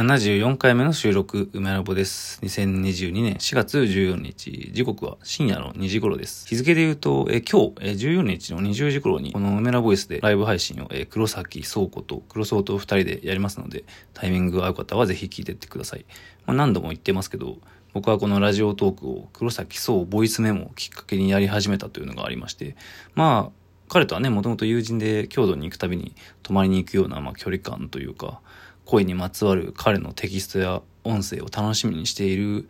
74回目の収録、梅ラボです。2022年4月14日、時刻は深夜の2時頃です。日付で言うと、え今日、え14日の20時頃に、この梅ラボイスでライブ配信を、え黒崎倉庫と黒荘と2人でやりますので、タイミングが合う方はぜひ聞いてってください。まあ、何度も言ってますけど、僕はこのラジオトークを黒崎総ボイスメモをきっかけにやり始めたというのがありまして、まあ、彼とはね、もともと友人で郷土に行くたびに泊まりに行くような、まあ、距離感というか、声にまつわる彼のテキストや音声を楽しみにしている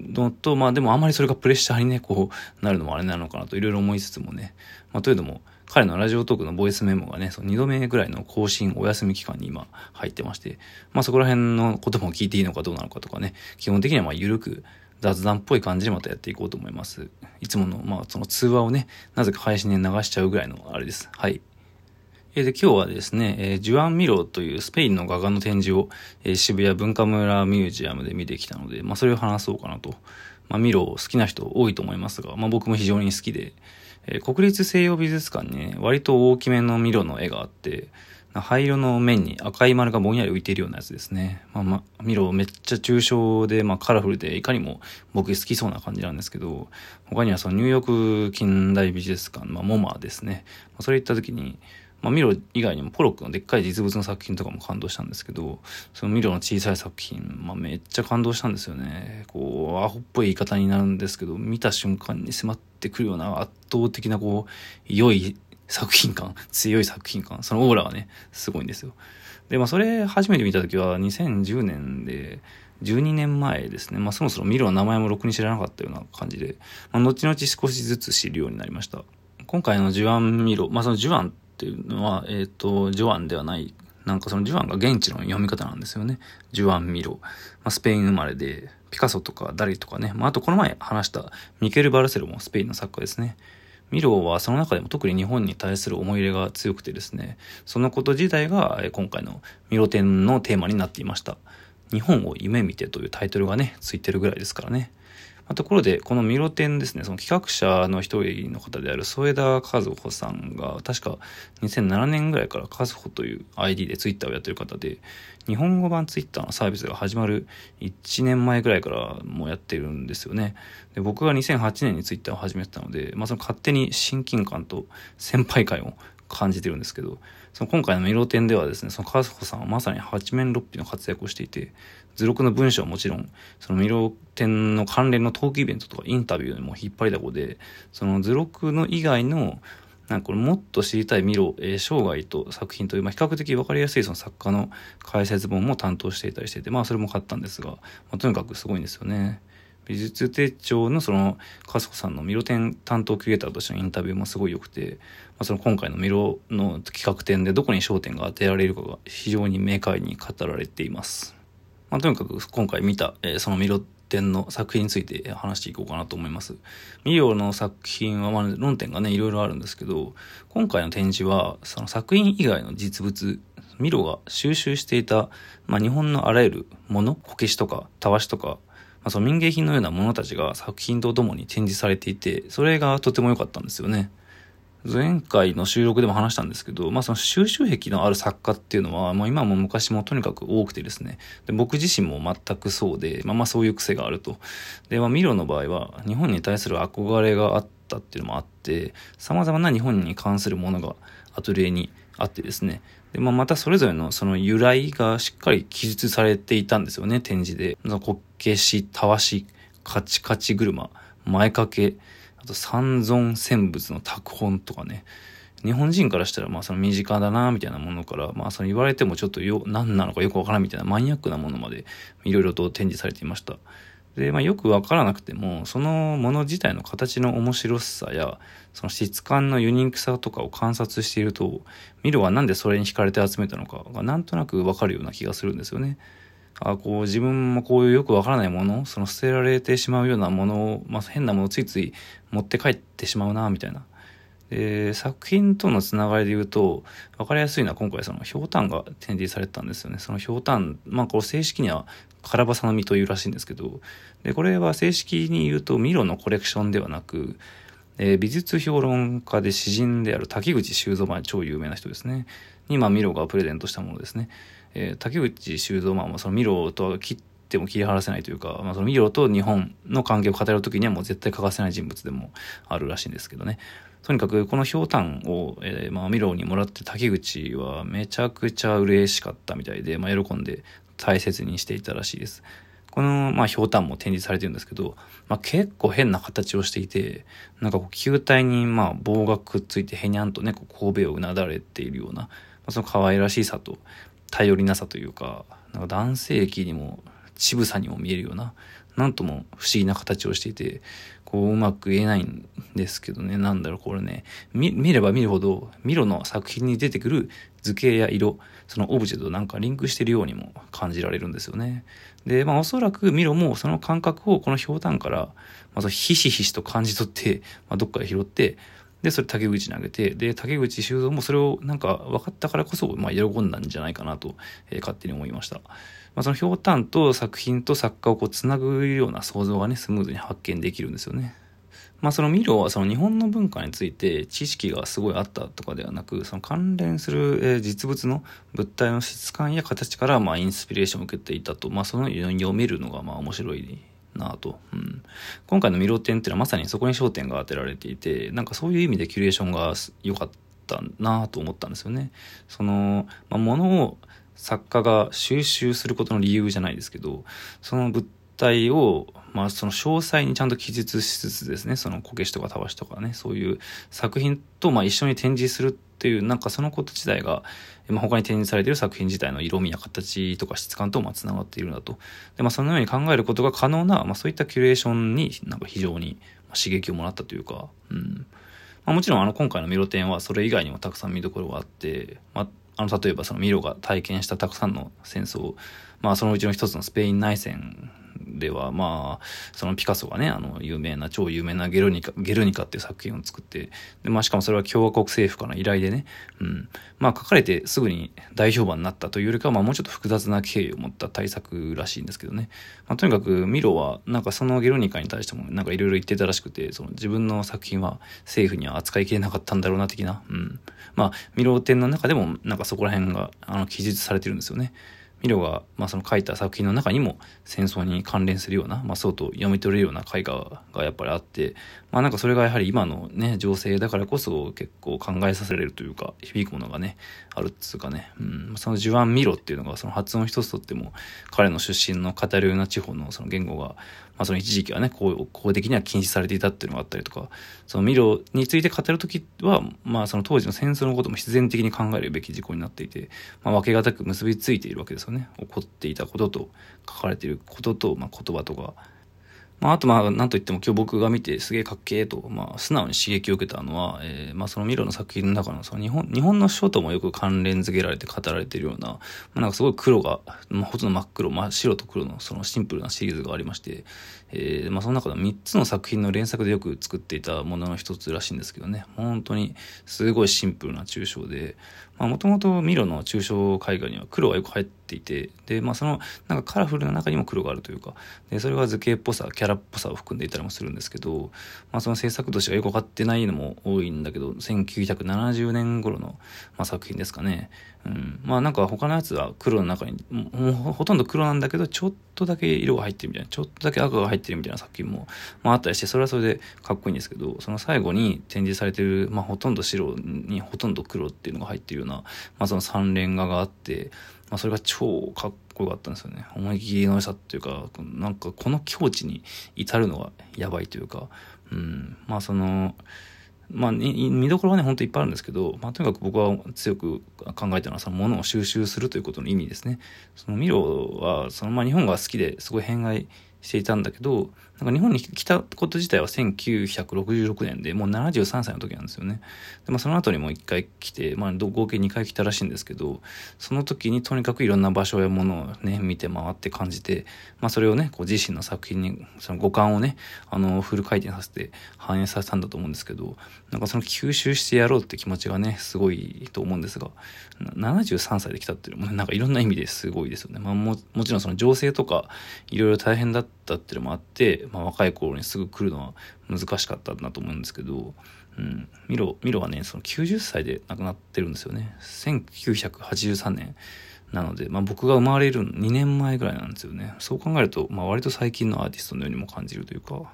のと、まあでもあんまりそれがプレッシャーにね、こうなるのもあれなのかなといろいろ思いつつもね、まあというのも、彼のラジオトークのボイスメモがね、その2度目ぐらいの更新お休み期間に今入ってまして、まあそこら辺のことも聞いていいのかどうなのかとかね、基本的にはまあ緩く雑談っぽい感じでまたやっていこうと思います。いつもの、まあその通話をね、なぜか配信で流しちゃうぐらいのあれです。はい。えで、今日はですね、えー、ジュアン・ミロというスペインの画家の展示を、えー、渋谷文化村ミュージアムで見てきたので、まあ、それを話そうかなと。まあ、ミロ好きな人多いと思いますが、まあ、僕も非常に好きで、えー、国立西洋美術館にね、割と大きめのミロの絵があって、灰色の面に赤い丸がぼんやり浮いているようなやつですね。まあ、まあ、ミロめっちゃ抽象で、まあ、カラフルで、いかにも僕好きそうな感じなんですけど、他にはそのニューヨーク近代美術館、まあ、モマですね。まそれ行った時に、まあ、ミロ以外にもポロックのでっかい実物の作品とかも感動したんですけど、そのミロの小さい作品、まあ、めっちゃ感動したんですよね。こう、アホっぽい言い方になるんですけど、見た瞬間に迫ってくるような圧倒的なこう、良い作品感、強い作品感、そのオーラがね、すごいんですよ。で、まあ、それ初めて見た時は2010年で、12年前ですね。まあ、そもそもミロの名前もろくに知らなかったような感じで、まあ、後々少しずつ知るようになりました。今回のジュアン・ミロ、まあ、そのジュアンっていうのは、えっ、ー、と、ジョアンではない、なんかそのジュアンが現地の読み方なんですよね。ジュアン・ミロ。まあ、スペイン生まれで、ピカソとかダリとかね、まあ、あとこの前話したミケル・バルセロもスペインの作家ですね。ミロはその中でも特に日本に対する思い入れが強くてですね、そのこと自体が今回のミロ展のテーマになっていました。日本を夢見てというタイトルがね、ついてるぐらいですからね。ところで、このミロ展ですね、その企画者の一人の方である添田和穂さんが、確か2007年ぐらいから和穂という ID でツイッターをやってる方で、日本語版ツイッターのサービスが始まる1年前ぐらいからもうやってるんですよね。で僕が2008年にツイッターを始めてたので、まあ、その勝手に親近感と先輩感を感じてるんですけど、その今回のミロ展ではですね、その和穂さんはまさに八面六臂の活躍をしていて、図録の文章はもちろん、そのミロ展の関連のトークイベントとかインタビューにも引っ張りだこで、その図録の以外の、なんかこれもっと知りたいミロ、えー、生涯と作品という、まあ、比較的わかりやすいその作家の解説本も担当していたりしてて、まあそれも買ったんですが、まあ、とにかくすごいんですよね。美術手帳のその、カスコさんのミロ展担当クリエイターとしてのインタビューもすごい良くて、まあ、その今回のミロの企画展でどこに焦点が当てられるかが非常に明快に語られています。まあ、とにかく今回見た、えー、そのミロ展の作品について話していこうかなと思います。ミロの作品は、まあ、論点がね、いろいろあるんですけど、今回の展示は、その作品以外の実物、ミロが収集していた、まあ、日本のあらゆるもの、こけしとか、たわしとか、まあ、その民芸品のようなものたちが作品とともに展示されていて、それがとても良かったんですよね。前回の収録でも話したんですけど、まあその収集癖のある作家っていうのは、まあ今も昔もとにかく多くてですね、で僕自身も全くそうで、まあまあそういう癖があると。で、まあミロの場合は、日本に対する憧れがあったっていうのもあって、様々な日本に関するものがアトリエにあってですね、で、まあ、またそれぞれのその由来がしっかり記述されていたんですよね、展示で。こっけし、たわし、カチカチ車、前掛け、あと三尊戦仏の拓本とかね、日本人からしたら、まあその身近だな、みたいなものから、まあその言われてもちょっとよ、何なのかよくわからんみたいなマニアックなものまで、いろいろと展示されていました。で、まあよくわからなくても、そのもの自体の形の面白さや、その質感のユニークさとかを観察していると、ミロはなんでそれに惹かれて集めたのかがなんとなくわかるような気がするんですよね。あこう自分もこういうよくわからないもの、その捨てられてしまうようなものを、まあ、変なものをついつい持って帰ってしまうな、みたいな。で、作品とのつながりで言うと、わかりやすいのは今回そのひょうたんが展示されたんですよね。そのひょうたん、まあこう正式にはカラバサの実というらしいんですけど、で、これは正式に言うとミロのコレクションではなく、えー、美術評論家で詩人である滝口修造、まあ超有名な人ですね。に、まあミロがプレゼントしたものですね。えー、竹内修造、まあ、そのミロとは切っても切り離せないというか、まあ、そのミロと日本の関係を語る時にはもう絶対欠かせない人物でもあるらしいんですけどね。とにかくこのひょうたんを、えー、まあ、ミロにもらって竹口はめちゃくちゃ嬉しかったみたいで、まあ、喜んで大切にしていたらしいです。この、まあ、ひょうたんも展示されてるんですけど、まあ、結構変な形をしていて、なんかこう、球体に、まあ、棒がくっついて、へにゃんとね、こう、神戸をうなだれているような、まあ、その可愛らしさと、頼りなさというか、なんか男性器にも、渋さにも見えるような、なんとも不思議な形をしていて、こう、うまく言えないんですけどね、なんだろう、これね、見、れば見るほど、ミロの作品に出てくる図形や色、そのオブジェとなんかリンクしてるようにも感じられるんですよね。で、まあおそらくミロもその感覚をこのひょうたんから、まずひしひしと感じ取って、まあ、どっかで拾って、で、それ竹口にあげて、で、竹口修造もそれをなんか分かったからこそ、まあ喜んだんじゃないかなと、えー、勝手に思いました。まあ、そのひょうたんと作品と作家をこうつなぐような想像がね、スムーズに発見できるんですよね。まあそのミロはその日本の文化について知識がすごいあったとかではなく、その関連する実物の物体の質感や形からまあインスピレーションを受けていたと、まあその読めるのがまあ面白いなと、うん。今回のミロ展っていうのはまさにそこに焦点が当てられていて、なんかそういう意味でキュレーションが良かったなと思ったんですよね。その、まあ、物を作家が収集することの理由じゃないですけど、その物体を、まあその詳細にちゃんと記述しつつですね、そのこけしとかたわしとかね、そういう作品とまあ一緒に展示するっていう、なんかそのこと自体が、まあ、他に展示されている作品自体の色味や形とか質感とまあ繋がっているんだと。で、まあそのように考えることが可能な、まあそういったキュレーションになんか非常に刺激をもらったというか、うん。まあもちろんあの今回のミロ展はそれ以外にもたくさん見どころがあって、まああの例えばそのミロが体験したたくさんの戦争、まあそのうちの一つのスペイン内戦では、まあ、そのピカソがね、あの、有名な、超有名なゲルニカ、ゲルニカっていう作品を作って、で、まあ、しかもそれは共和国政府からの依頼でね、うん。まあ、書かれてすぐに大評判になったというよりかは、まあ、もうちょっと複雑な経緯を持った対策らしいんですけどね。まあ、とにかく、ミロは、なんかそのゲルニカに対しても、なんかいろいろ言ってたらしくて、その自分の作品は政府には扱いきれなかったんだろうな、的な、うん。まあ、ミロ展の中でも、なんかそこら辺が、あの、記述されてるんですよね。ミロが、まあ、その書いた作品の中にも戦争に関連するような、まあ、そうと読み取れるような絵画がやっぱりあって、まあ、なんかそれがやはり今のね、情勢だからこそ結構考えさせられるというか、響くものがね、あるっつうかね、うん、そのジュアン・ミロっていうのがその発音一つとっても、彼の出身のカタルーナ地方のその言語が、まあ、その一時期はね、公的には禁止されていたっていうのがあったりとか、そのミロについて語るときは、まあその当時の戦争のことも必然的に考えるべき事項になっていて、まあ分けがたく結びついているわけですよね。起こっていたことと書かれていることと、まあ言葉とか、まあ、あとまあ、なんといっても今日僕が見てすげえかっけえと、まあ、素直に刺激を受けたのは、えー、まあ、そのミロの作品の中の、その日本、日本の書ともよく関連付けられて語られているような、まあ、なんかすごい黒が、まあ、ほとんど真っ黒、真っ白と黒のそのシンプルなシリーズがありまして、えー、まあ、その中で3つの作品の連作でよく作っていたものの一つらしいんですけどね、本当にすごいシンプルな抽象で、もともとミロの抽象絵画には黒がよく入っていて、で、まあ、その、なんかカラフルな中にも黒があるというか、で、それは図形っぽさ、キャラっぽさを含んでいたりもするんですけど、まあ、その制作としてはよくわかってないのも多いんだけど、1970年頃の、まあ、作品ですかね。うん。まあ、なんか他のやつは黒の中に、もうほとんど黒なんだけど、ちょっとだけ色が入ってるみたいな、ちょっとだけ赤が入ってるみたいな作品も、まあ、あったりして、それはそれでかっこいいんですけど、その最後に展示されてる、まあ、ほとんど白にほとんど黒っていうのが入ってるような、まあ、その三連画があって、まあ、それが超かっこよかったんですよね。思い切りの良さっていうか、なんかこの境地に至るのがやばいというか、うん、まあその、まあ、見どころはね、ほんといっぱいあるんですけど、まあ、とにかく僕は強く考えたのは、そのものを収集するということの意味ですね。そのミロは、そのまあ日本が好きですごい変外していたんだけど、なんか日本に来たこと自体は1966年で、もう73歳の時なんですよね。で、まあその後にもう一回来て、まあ合計2回来たらしいんですけど、その時にとにかくいろんな場所やものをね、見て回って感じて、まあそれをね、こう自身の作品に、その五感をね、あの、フル回転させて反映させたんだと思うんですけど、なんかその吸収してやろうって気持ちがね、すごいと思うんですが、73歳で来たっていうのも、ね、なんかいろんな意味ですごいですよね。まあも、もちろんその情勢とか、いろいろ大変だったっていうのもあって、まあ、若い頃にすぐ来るのは難しかったんだと思うんですけど、うん、ミロ、ミロはね、その90歳で亡くなってるんですよね。1983年。なので、まあ僕が生まれる2年前ぐらいなんですよね。そう考えると、まあ割と最近のアーティストのようにも感じるというか、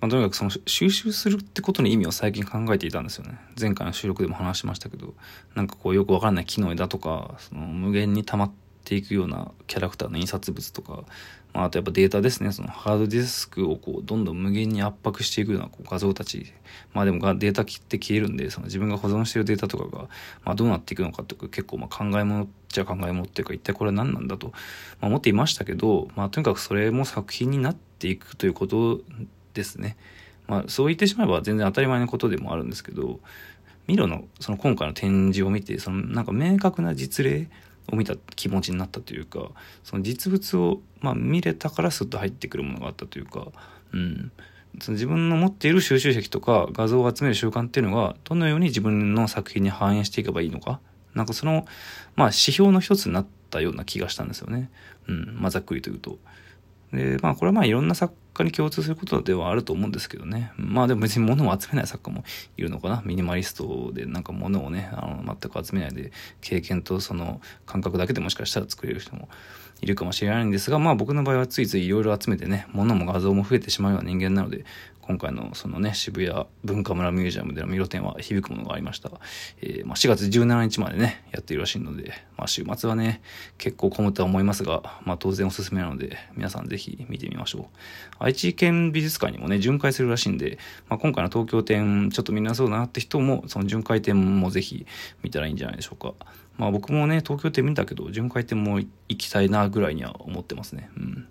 まあ、とにかくその収集するってことの意味を最近考えていたんですよね。前回の収録でも話しましたけど、なんかこうよくわからない木の枝とか、その無限に溜まってていくようなキャラクターの印刷物とか、まあ、あとやっぱデータですね。そのハードディスクをこうどんどん無限に圧迫していくようなこう画像たち。まあでもデータ切って消えるんで、その自分が保存しているデータとかが、まあどうなっていくのかとか結構まあ考え物っちゃ考え物っていうか一体これは何なんだと、まあ、思っていましたけど、まあとにかくそれも作品になっていくということですね。まあそう言ってしまえば全然当たり前のことでもあるんですけど、ミロのその今回の展示を見て、そのなんか明確な実例を見た気持ちになったというかその実物を、まあ、見れたからスッと入ってくるものがあったというか、うん、その自分の持っている収集癖とか画像を集める習慣っていうのがどのように自分の作品に反映していけばいいのかなんかその、まあ、指標の一つになったような気がしたんですよね。うん、まあ、ざっくりと言うと。で、まあこれはまあいろんな作家に共通することではあると思うんですけどね。まあでも別に物を集めない作家もいるのかな。ミニマリストでなんか物をね、あの全く集めないで経験とその感覚だけでもしかしたら作れる人もいるかもしれないんですが、まあ僕の場合はついついいろいろ集めてね、物も画像も増えてしまうような人間なので、今回のそのね、渋谷文化村ミュージアムでのミロ展は響くものがありました。えー、まあ4月17日までね、やっているらしいので、まあ週末はね、結構混むとは思いますが、まあ当然おすすめなので、皆さんぜひ見てみましょう。愛知県美術館にもね、巡回するらしいんで、まあ今回の東京展、ちょっとみんなそうだなって人も、その巡回展もぜひ見たらいいんじゃないでしょうか。まあ僕もね、東京って見たけど、巡回展も行きたいなぐらいには思ってますね。うん。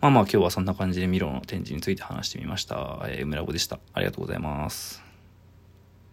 まあまあ今日はそんな感じでミロの展示について話してみました。えー、梅ラボでした。ありがとうございます。